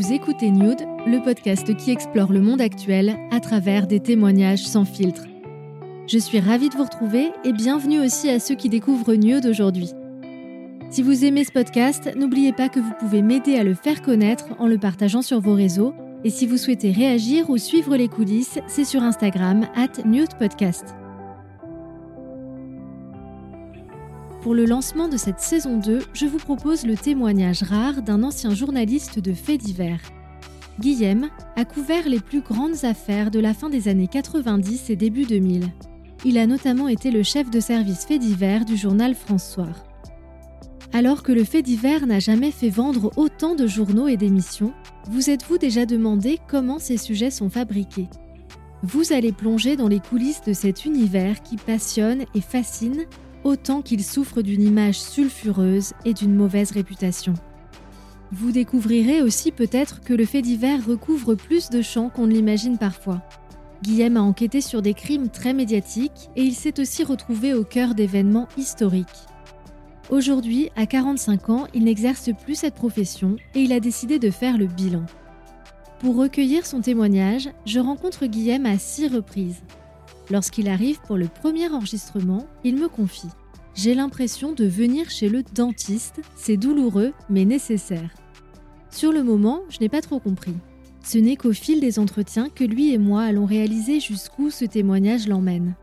Vous écoutez Nude, le podcast qui explore le monde actuel à travers des témoignages sans filtre. Je suis ravie de vous retrouver et bienvenue aussi à ceux qui découvrent Nude aujourd'hui. Si vous aimez ce podcast, n'oubliez pas que vous pouvez m'aider à le faire connaître en le partageant sur vos réseaux. Et si vous souhaitez réagir ou suivre les coulisses, c'est sur Instagram, at Podcast. Pour le lancement de cette saison 2, je vous propose le témoignage rare d'un ancien journaliste de faits divers. Guillaume a couvert les plus grandes affaires de la fin des années 90 et début 2000. Il a notamment été le chef de service faits divers du journal François. Alors que le fait divers n'a jamais fait vendre autant de journaux et d'émissions, vous êtes-vous déjà demandé comment ces sujets sont fabriqués? Vous allez plonger dans les coulisses de cet univers qui passionne et fascine autant qu'il souffre d'une image sulfureuse et d'une mauvaise réputation. Vous découvrirez aussi peut-être que le fait divers recouvre plus de champs qu'on ne l'imagine parfois. Guillaume a enquêté sur des crimes très médiatiques et il s'est aussi retrouvé au cœur d'événements historiques. Aujourd'hui, à 45 ans, il n'exerce plus cette profession et il a décidé de faire le bilan. Pour recueillir son témoignage, je rencontre Guillaume à six reprises. Lorsqu'il arrive pour le premier enregistrement, il me confie J'ai l'impression de venir chez le dentiste, c'est douloureux mais nécessaire. Sur le moment, je n'ai pas trop compris. Ce n'est qu'au fil des entretiens que lui et moi allons réaliser jusqu'où ce témoignage l'emmène.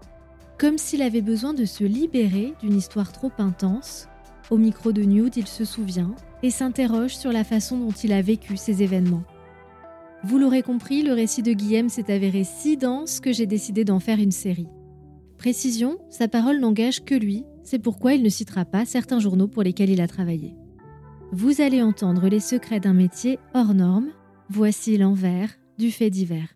Comme s'il avait besoin de se libérer d'une histoire trop intense, au micro de Nude, il se souvient et s'interroge sur la façon dont il a vécu ces événements. Vous l'aurez compris, le récit de Guillaume s'est avéré si dense que j'ai décidé d'en faire une série. Précision, sa parole n'engage que lui, c'est pourquoi il ne citera pas certains journaux pour lesquels il a travaillé. Vous allez entendre les secrets d'un métier hors norme, voici l'envers du fait divers.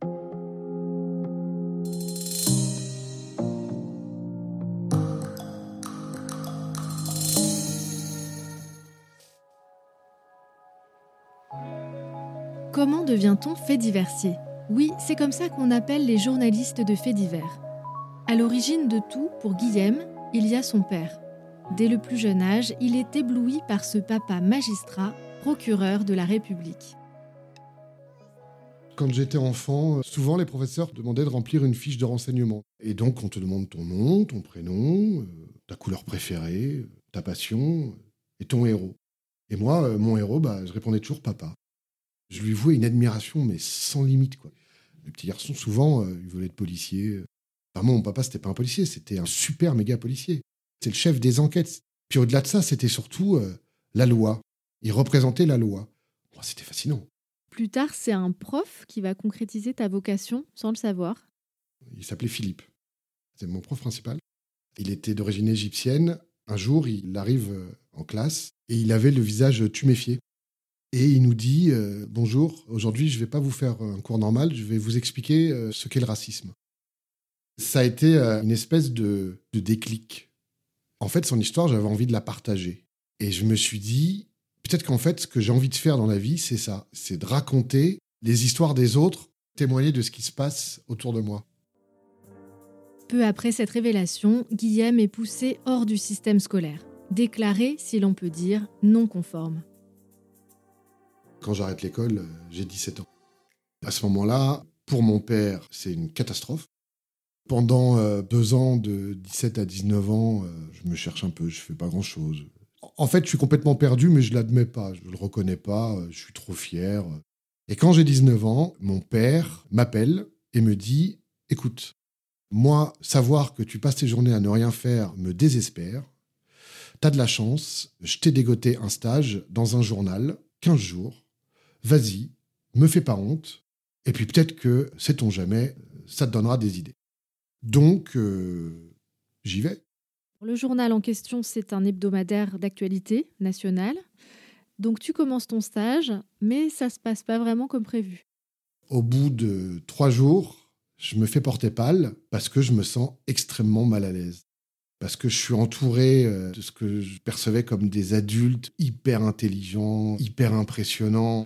Devient-on fait diversier? Oui, c'est comme ça qu'on appelle les journalistes de faits divers. À l'origine de tout, pour Guillaume, il y a son père. Dès le plus jeune âge, il est ébloui par ce papa magistrat, procureur de la République. Quand j'étais enfant, souvent les professeurs demandaient de remplir une fiche de renseignement. Et donc on te demande ton nom, ton prénom, euh, ta couleur préférée, ta passion et ton héros. Et moi, euh, mon héros, bah, je répondais toujours papa je lui vouais une admiration, mais sans limite. Quoi. Les petits garçons, souvent, euh, ils voulaient être policiers. Enfin, moi, mon papa, c'était pas un policier, c'était un super méga policier. C'est le chef des enquêtes. Puis au-delà de ça, c'était surtout euh, la loi. Il représentait la loi. c'était fascinant. Plus tard, c'est un prof qui va concrétiser ta vocation sans le savoir. Il s'appelait Philippe. C'est mon prof principal. Il était d'origine égyptienne. Un jour, il arrive euh, en classe et il avait le visage tuméfié. Et il nous dit euh, Bonjour, aujourd'hui je ne vais pas vous faire un cours normal, je vais vous expliquer euh, ce qu'est le racisme. Ça a été euh, une espèce de, de déclic. En fait, son histoire, j'avais envie de la partager. Et je me suis dit Peut-être qu'en fait, ce que j'ai envie de faire dans la vie, c'est ça c'est de raconter les histoires des autres, témoigner de ce qui se passe autour de moi. Peu après cette révélation, Guillaume est poussé hors du système scolaire, déclaré, si l'on peut dire, non conforme. Quand j'arrête l'école, euh, j'ai 17 ans. À ce moment-là, pour mon père, c'est une catastrophe. Pendant euh, deux ans, de 17 à 19 ans, euh, je me cherche un peu, je fais pas grand-chose. En fait, je suis complètement perdu, mais je l'admets pas, je le reconnais pas, je suis trop fier. Et quand j'ai 19 ans, mon père m'appelle et me dit Écoute, moi, savoir que tu passes tes journées à ne rien faire me désespère. T'as de la chance, je t'ai dégoté un stage dans un journal, 15 jours vas-y, me fais pas honte, et puis peut-être que, sait-on jamais, ça te donnera des idées. Donc, euh, j'y vais. Le journal en question, c'est un hebdomadaire d'actualité nationale. Donc tu commences ton stage, mais ça se passe pas vraiment comme prévu. Au bout de trois jours, je me fais porter pâle parce que je me sens extrêmement mal à l'aise. Parce que je suis entouré euh, de ce que je percevais comme des adultes hyper intelligents, hyper impressionnants.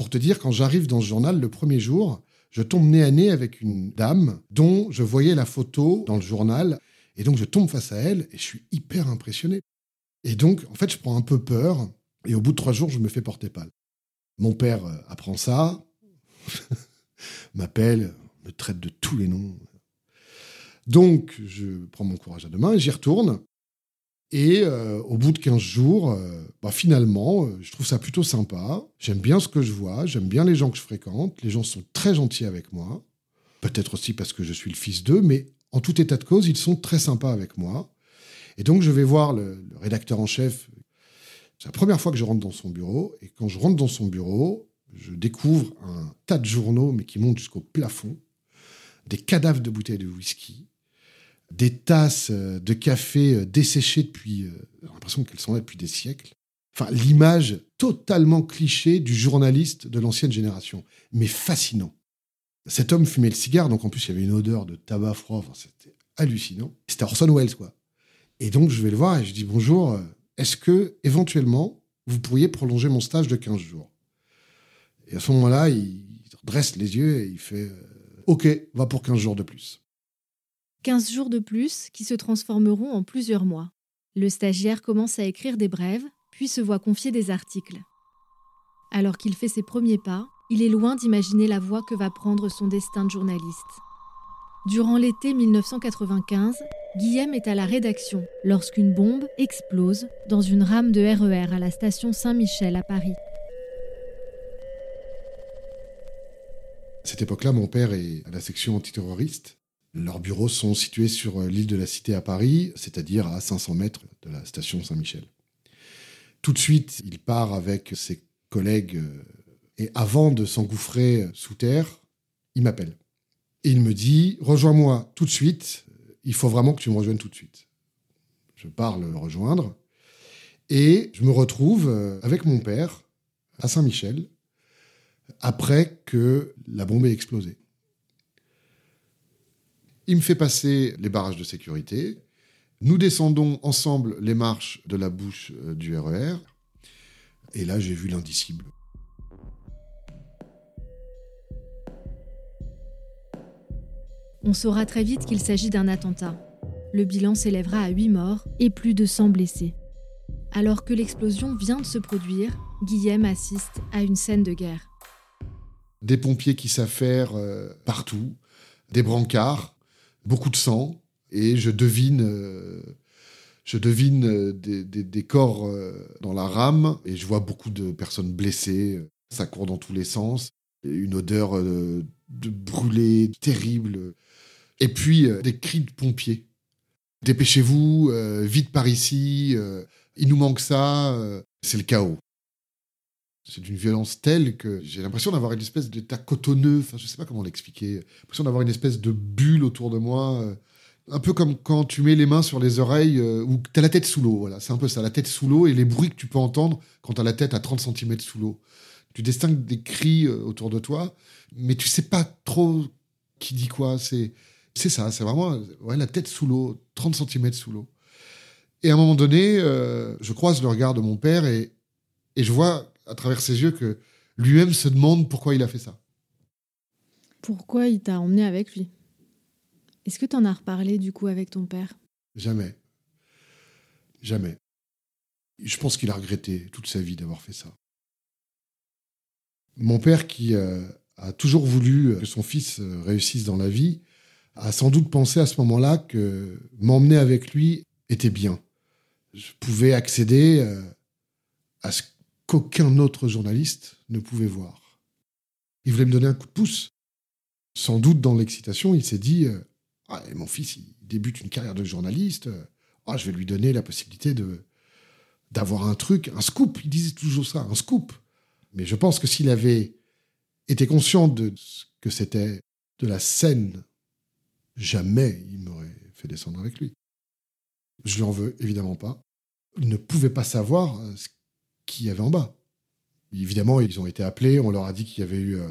Pour te dire, quand j'arrive dans ce journal le premier jour, je tombe nez à nez avec une dame dont je voyais la photo dans le journal. Et donc, je tombe face à elle et je suis hyper impressionné. Et donc, en fait, je prends un peu peur. Et au bout de trois jours, je me fais porter pâle. Mon père euh, apprend ça, m'appelle, me traite de tous les noms. Donc, je prends mon courage à deux mains et j'y retourne. Et euh, au bout de 15 jours, euh, bah, finalement, euh, je trouve ça plutôt sympa. J'aime bien ce que je vois, j'aime bien les gens que je fréquente. Les gens sont très gentils avec moi. Peut-être aussi parce que je suis le fils d'eux, mais en tout état de cause, ils sont très sympas avec moi. Et donc, je vais voir le, le rédacteur en chef. C'est la première fois que je rentre dans son bureau. Et quand je rentre dans son bureau, je découvre un tas de journaux, mais qui montent jusqu'au plafond, des cadavres de bouteilles de whisky, des tasses euh, de café euh, desséchées depuis, euh, l'impression qu'elles sont là depuis des siècles. Enfin, l'image totalement cliché du journaliste de l'ancienne génération, mais fascinant. Cet homme fumait le cigare, donc en plus il y avait une odeur de tabac froid, enfin, c'était hallucinant. C'était Orson Welles, quoi. Et donc je vais le voir et je dis bonjour, est-ce que éventuellement vous pourriez prolonger mon stage de 15 jours? Et à ce moment-là, il dresse les yeux et il fait OK, va pour 15 jours de plus. 15 jours de plus qui se transformeront en plusieurs mois. Le stagiaire commence à écrire des brèves, puis se voit confier des articles. Alors qu'il fait ses premiers pas, il est loin d'imaginer la voie que va prendre son destin de journaliste. Durant l'été 1995, Guillaume est à la rédaction lorsqu'une bombe explose dans une rame de RER e à la station Saint-Michel à Paris. À cette époque-là, mon père est à la section antiterroriste leurs bureaux sont situés sur euh, l'île de la Cité à Paris, c'est-à-dire à 500 mètres de la station Saint-Michel. Tout de suite, il part avec ses collègues euh, et avant de s'engouffrer euh, sous terre, il m'appelle. Et il me dit Rejoins-moi tout de suite, il faut vraiment que tu me rejoignes tout de suite. Je pars le rejoindre et je me retrouve avec mon père à Saint-Michel après que la bombe ait explosé. Il me fait passer les barrages de sécurité. Nous descendons ensemble les marches de la bouche euh, du RER. E Et là, j'ai vu l'indicible. On saura très vite qu'il s'agit d'un attentat. Le bilan s'élèvera à 8 morts et plus de 100 blessés. Alors que l'explosion vient de se produire, Guillaume assiste à une scène de guerre. Des pompiers qui s'affairent euh, partout, des brancards, beaucoup de sang, et je devine, euh, je devine euh, des, corps euh, dans la rame, et je vois beaucoup de personnes blessées. Ça court dans tous les sens. Une odeur de brûlé terrible. Et puis des cris de pompiers. Dépêchez-vous, vite par ici, il nous manque ça. c'est le chaos. C'est d'une violence telle que j'ai l'impression d'avoir une espèce d'état cotonneux. Enfin, je sais pas comment l'expliquer. L'impression d'avoir une espèce de bulle autour de moi. Euh, un peu comme quand tu mets les mains sur les oreilles euh, ou tu as la tête sous l'eau. Voilà, c'est un peu ça, la tête sous l'eau et les bruits que tu peux entendre quand tu as la tête à 30 cm sous l'eau. Tu distingues des cris euh, autour de toi, mais tu sais pas trop qui dit quoi. C'est c'est ça, c'est vraiment ouais, la tête sous l'eau, 30 cm sous l'eau. Et à un moment donné, je croise le regard de mon père et, et je vois à travers ses yeux que lui-même se demande pourquoi il a fait ça. Pourquoi il t'a emmené avec lui? Est-ce que tu en as reparlé du coup avec ton père? Jamais. Jamais. Je pense qu'il a regretté toute sa vie d'avoir fait ça. Mon père, qui euh, a toujours voulu que son fils euh, réussisse dans la vie, a sans doute pensé à ce moment-là que m'emmener avec lui était bien. Je pouvais accéder euh, à ce qu'aucun autre journaliste ne pouvait voir. Il voulait me donner un coup de pouce. Sans doute dans l'excitation, il s'est dit euh, ah, Mon fils, il débute une carrière de journaliste. Ah, je vais lui donner la possibilité de d'avoir un truc, un scoop. Il disait toujours ça, un scoop. Mais je pense que s'il avait été conscient de ce que c'était de la scène jamais il m'aurait fait descendre avec lui. Je lui en veux évidemment pas. Il ne pouvait pas savoir euh, ce qu'il y avait en bas. Évidemment, ils ont été appelés, on leur a dit qu'il y avait eu euh,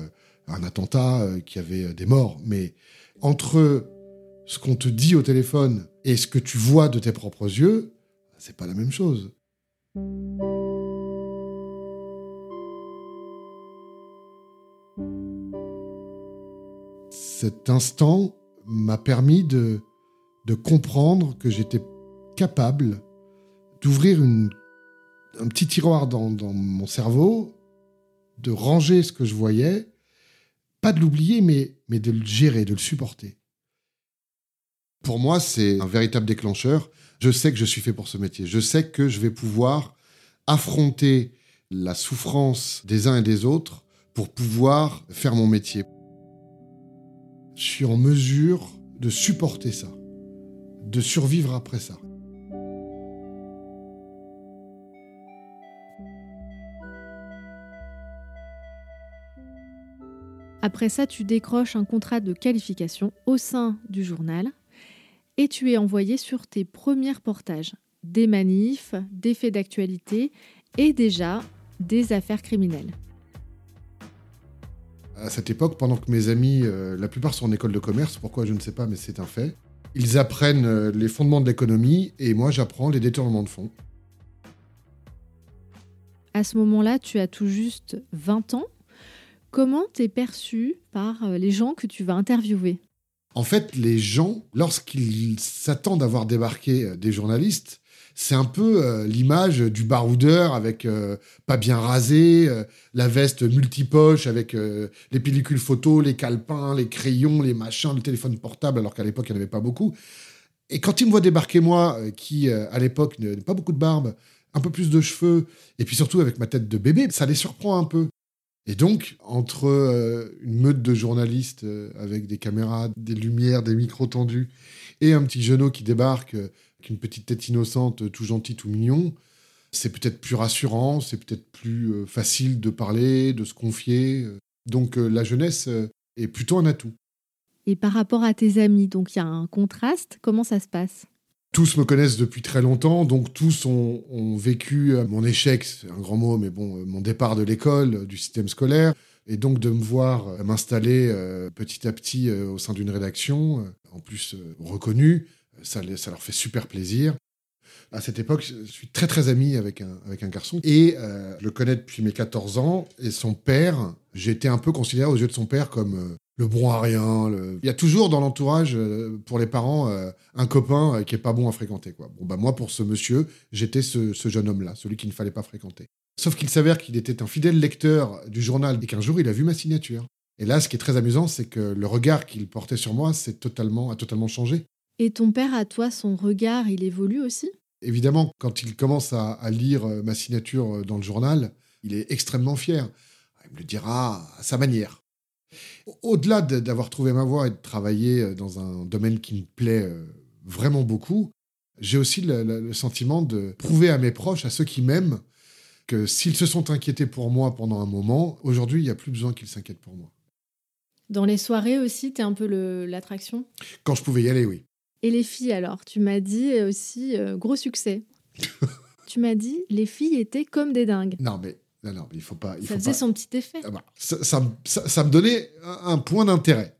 un attentat, euh, qu'il y avait des morts, mais entre ce qu'on te dit au téléphone et ce que tu vois de tes propres yeux, c'est pas la même chose. Cet instant m'a permis de, de comprendre que j'étais capable d'ouvrir un petit tiroir dans, mon cerveau, de ranger ce que je voyais, pas de l'oublier, mais de le gérer, de le supporter. Pour moi, c'est un véritable déclencheur. Je sais que je suis fait pour ce métier. Je sais que je vais pouvoir affronter la souffrance des uns et des autres pour pouvoir faire mon métier je suis en mesure de supporter ça, de survivre après ça. Après ça, tu décroches un contrat de qualification au sein du journal et tu es envoyé sur tes premiers reportages, des manifs, des faits d'actualité et déjà des affaires criminelles à cette époque, pendant que mes amis, euh, la plupart sont en école de commerce, pourquoi je ne sais pas, mais c'est un fait, ils apprennent euh, les fondements de l'économie et moi j'apprends les détournements de fonds. À ce moment-là, tu as tout juste 20 ans. Comment t'es perçu par euh, les gens que tu vas interviewer? En fait, les gens, lorsqu'ils s'attendent à voir débarquer des journalistes, c'est un peu euh, l'image du baroudeur avec euh, pas bien rasé, euh, la veste multipoche avec les pellicules photos, les calepins, les crayons, les machins, le téléphone portable, alors qu'à l'époque, il n'y en avait pas beaucoup. Et quand il me voit débarquer, moi, qui à l'époque n'avait pas beaucoup de barbe, un peu plus de cheveux, et puis surtout avec ma tête de bébé, ça les surprend un peu. Et donc, entre une meute de journalistes avec des caméras, des lumières, des micros tendus, et un petit genou qui débarque qu'une petite tête innocente, tout gentil, tout mignon, c'est peut-être plus rassurant, c'est peut-être plus euh, facile de parler, de se confier. Donc euh, la jeunesse euh, est plutôt un atout. Et par rapport à tes amis, donc il y a un contraste, comment ça se passe? Tous me connaissent depuis très longtemps, donc tous ont, vécu mon échec, c'est un grand mot, mais bon, mon départ de l'école, du système scolaire, et donc de me voir m'installer petit à petit au sein d'une rédaction, en plus reconnue, ça, leur fait super plaisir. À cette époque, je suis très très ami avec un, garçon et euh, je le connais depuis mes 14 ans. Et son père, j'ai été un peu considéré aux yeux de son père comme euh, le bon à rien. Il y a toujours dans l'entourage, euh, pour les parents, un copain qui est pas bon à fréquenter. Quoi. Bon, bah, moi, pour ce monsieur, j'étais ce, ce jeune homme-là, celui qu'il ne fallait pas fréquenter. Sauf qu'il s'avère qu'il était un fidèle lecteur du journal et qu'un jour, il a vu ma signature. Et là, ce qui est très amusant, c'est que le regard qu'il portait sur moi totalement, a totalement changé. Et ton père, à toi, son regard, il évolue aussi? Évidemment, quand il commence à, lire euh, ma signature euh, dans le journal, il est extrêmement fier. Il me le dira à sa manière. Au-delà d'avoir trouvé ma voie et de travailler euh, dans un domaine qui me plaît vraiment beaucoup, j'ai aussi le, sentiment de prouver à mes proches, à ceux qui m'aiment, que s'ils se sont inquiétés pour moi pendant un moment, aujourd'hui, il n'y a plus besoin qu'ils s'inquiètent pour moi. Dans les soirées aussi, tu es un peu l'attraction? Quand je pouvais y aller, oui. Et les filles alors? Tu m'as dit aussi euh, gros succès. tu m'as dit les filles étaient comme des dingues. Non mais non, non, il faut pas. ça faisait son petit effet. Ah bah, ça, ça, me donnait un, point d'intérêt.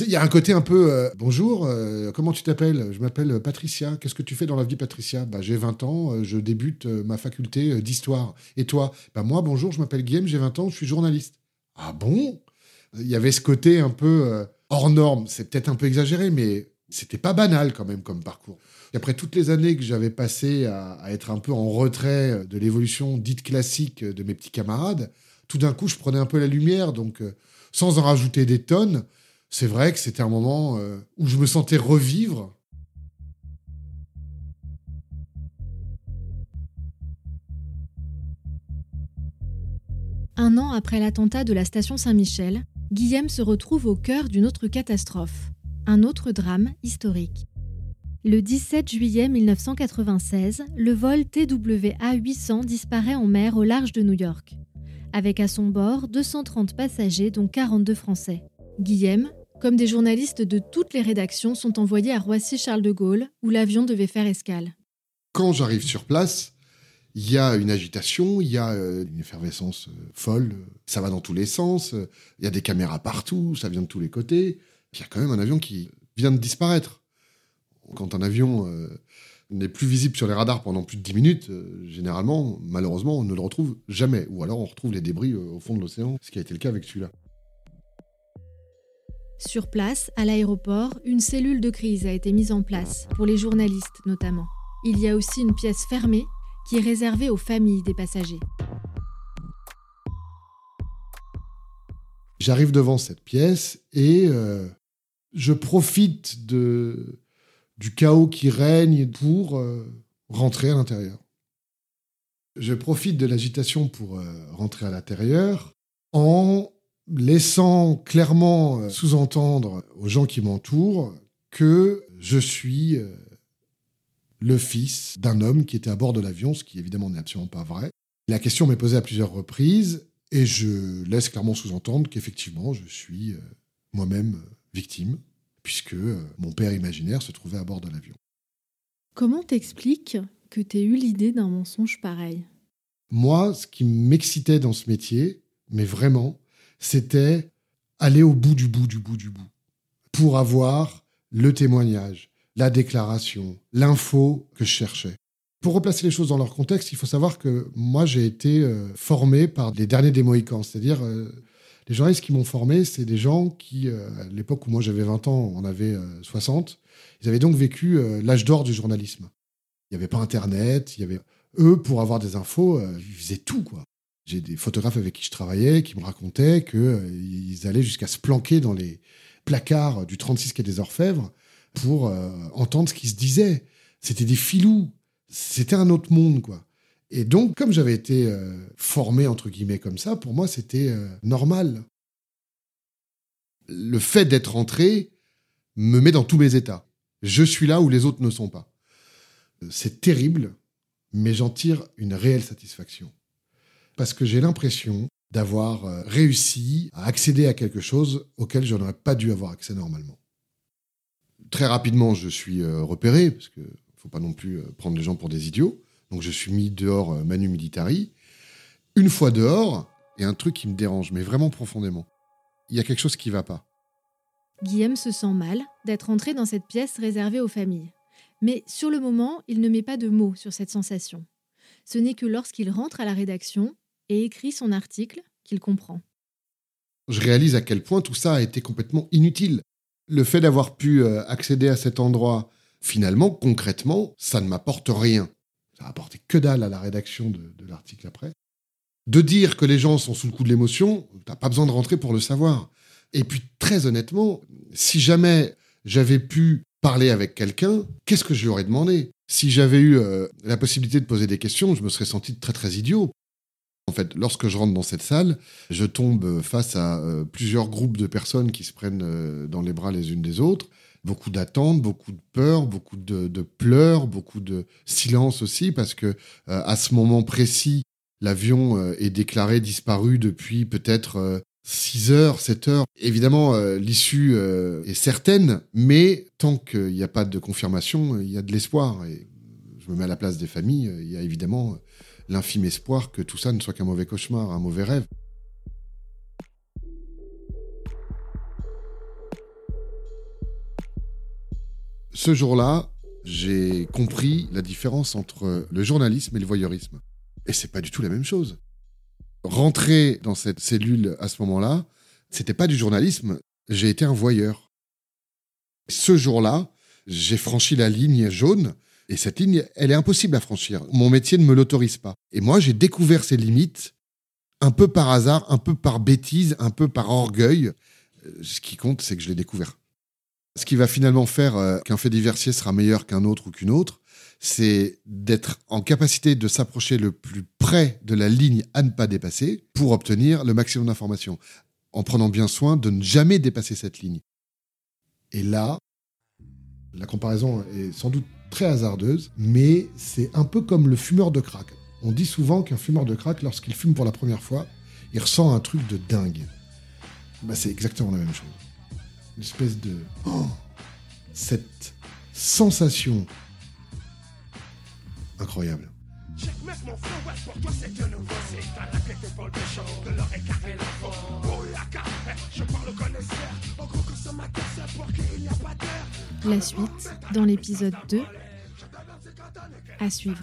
Il y a un côté un peu euh, bonjour, euh, comment tu t'appelles? Je m'appelle Patricia. Qu'est-ce que tu fais dans la vie, Patricia? Bah, J'ai 20 ans, je débute ma faculté d'histoire. Et toi? Bah, Moi, bonjour, je m'appelle Guillaume, j'ai 20 ans, je suis journaliste. Ah bon? Il y avait ce côté un peu hors norme. C'est peut-être un peu exagéré, mais c'était pas banal quand même comme parcours. Après toutes les années que j'avais passées à, être un peu en retrait de l'évolution dite classique de mes petits camarades, tout d'un coup je prenais un peu la lumière, donc euh, sans en rajouter des tonnes, c'est vrai que c'était un moment euh, où je me sentais revivre. Un an après l'attentat de la station Saint-Michel, Guillaume se retrouve au cœur d'une autre catastrophe un autre drame historique. Le 17 juillet 1996, le vol TWA 800 disparaît en mer au large de New York, avec à son bord 230 passagers dont 42 Français. Guillaume, comme des journalistes de toutes les rédactions sont envoyés à Roissy-Charles de Gaulle, où l'avion devait faire escale. Quand j'arrive sur place, il y a une agitation, il y a euh, une effervescence euh, folle, ça va dans tous les sens, euh, il y a des caméras partout, ça vient de tous les côtés. il y a quand même un avion qui vient de disparaître. Quand un avion n'est plus visible sur les radars pendant plus de 10 minutes, généralement, malheureusement, on ne le retrouve jamais. Ou alors on retrouve les débris au fond de l'océan, ce qui a été le cas avec celui-là. Sur place, à l'aéroport, une cellule de crise a été mise en place, pour les journalistes notamment. Il y a aussi une pièce fermée qui est réservée aux familles des passagers. J'arrive devant cette pièce et euh, je profite de, du chaos qui règne pour euh, rentrer à l'intérieur. Je profite de l'agitation pour euh, rentrer à l'intérieur en laissant clairement sous-entendre aux gens qui m'entourent que je suis le fils d'un homme qui était à bord de l'avion, ce qui évidemment n'est absolument pas vrai. La question m'est posée à plusieurs reprises et je laisse clairement sous-entendre qu'effectivement je suis euh, moi-même euh, victime, puisque euh, mon père imaginaire se trouvait à bord de l'avion. Comment t'expliques que tu aies eu l'idée d'un mensonge pareil? Moi, ce qui m'excitait dans ce métier, mais vraiment, c'était aller au bout du bout du bout du bout, pour avoir le témoignage, la déclaration, l'info que je cherchais. Pour replacer les choses dans leur contexte, il faut savoir que moi, j'ai été euh, formé par les derniers des Mohicans, c'est-à-dire euh, les journalistes qui m'ont formé, c'est des gens qui, euh, à l'époque où moi j'avais 20 ans, on avait 60, ils avaient donc vécu l'âge d'or du journalisme. Il n'y avait pas Internet, il y avait eux pour avoir des infos, ils faisaient tout quoi. J'ai des photographes avec qui je travaillais qui me racontaient qu'ils allaient jusqu'à se planquer dans les placards du 36 quai des Orfèvres pour euh, entendre ce qui se disait. C'était des filous. C'était un autre monde, quoi. Et donc, comme j'avais été euh, formé, entre guillemets, comme ça, pour moi, c'était euh, normal. Le fait d'être entré me met dans tous mes états. Je suis là où les autres ne sont pas. C'est terrible, mais j'en tire une réelle satisfaction. Parce que j'ai l'impression d'avoir réussi à accéder à quelque chose auquel je n'aurais pas dû avoir accès normalement très rapidement, je suis euh, repéré, parce qu'il ne faut pas non plus euh, prendre les gens pour des idiots. Donc je suis mis dehors euh, manu militari. Une fois dehors, il y a un truc qui me dérange, mais vraiment profondément. Il y a quelque chose qui ne va pas. Guillaume se sent mal d'être entré dans cette pièce réservée aux familles. Mais sur le moment, il ne met pas de mots sur cette sensation. Ce n'est que lorsqu'il rentre à la rédaction et écrit son article qu'il comprend. Je réalise à quel point tout ça a été complètement inutile le fait d'avoir pu euh, accéder à cet endroit, finalement, concrètement, ça ne m'apporte rien. Ça apporté que dalle à la rédaction de, l'article après. De dire que les gens sont sous le coup de l'émotion, t'as pas besoin de rentrer pour le savoir. Et puis, très honnêtement, si jamais j'avais pu parler avec quelqu'un, qu'est-ce que je lui aurais demandé? Si j'avais eu euh, la possibilité de poser des questions, je me serais senti très très idiot. En fait, lorsque je rentre dans cette salle, je tombe face à euh, plusieurs groupes de personnes qui se prennent euh, dans les bras les unes des autres. Beaucoup d'attentes, beaucoup de peur, beaucoup de, pleurs, beaucoup de silence aussi, parce que euh, à ce moment précis, l'avion est déclaré disparu depuis peut-être 6 heures, 7 heures. Évidemment, l'issue est certaine, mais tant qu'il n'y a pas de confirmation, il y a de l'espoir. Et je me mets à la place des familles, il y a évidemment l'infime espoir que tout ça ne soit qu'un mauvais cauchemar, un mauvais rêve. Ce jour-là, j'ai compris la différence entre le journalisme et le voyeurisme. Et c'est pas du tout la même chose. Rentrer dans cette cellule à ce moment-là, c'était pas du journalisme, j'ai été un voyeur. Ce jour-là, j'ai franchi la ligne jaune et cette ligne, elle est impossible à franchir. Mon métier ne me l'autorise pas. Et moi, j'ai découvert ces limites un peu par hasard, un peu par bêtise, un peu par orgueil. Euh, ce qui compte, c'est que je l'ai découvert. Ce qui va finalement faire euh, qu'un fait diversier sera meilleur qu'un autre ou qu'une autre, c'est d'être en capacité de s'approcher le plus près de la ligne à ne pas dépasser pour obtenir le maximum d'informations, en prenant bien soin de ne jamais dépasser cette ligne. Et là, la comparaison est sans doute très hasardeuse, mais c'est un peu comme le fumeur de crack. On dit souvent qu'un fumeur de crack, lorsqu'il fume pour la première fois, il ressent un truc de dingue. Bah, c'est exactement la même chose. Une espèce de... Oh, cette sensation incroyable. La suite dans l'épisode 2 à suivre.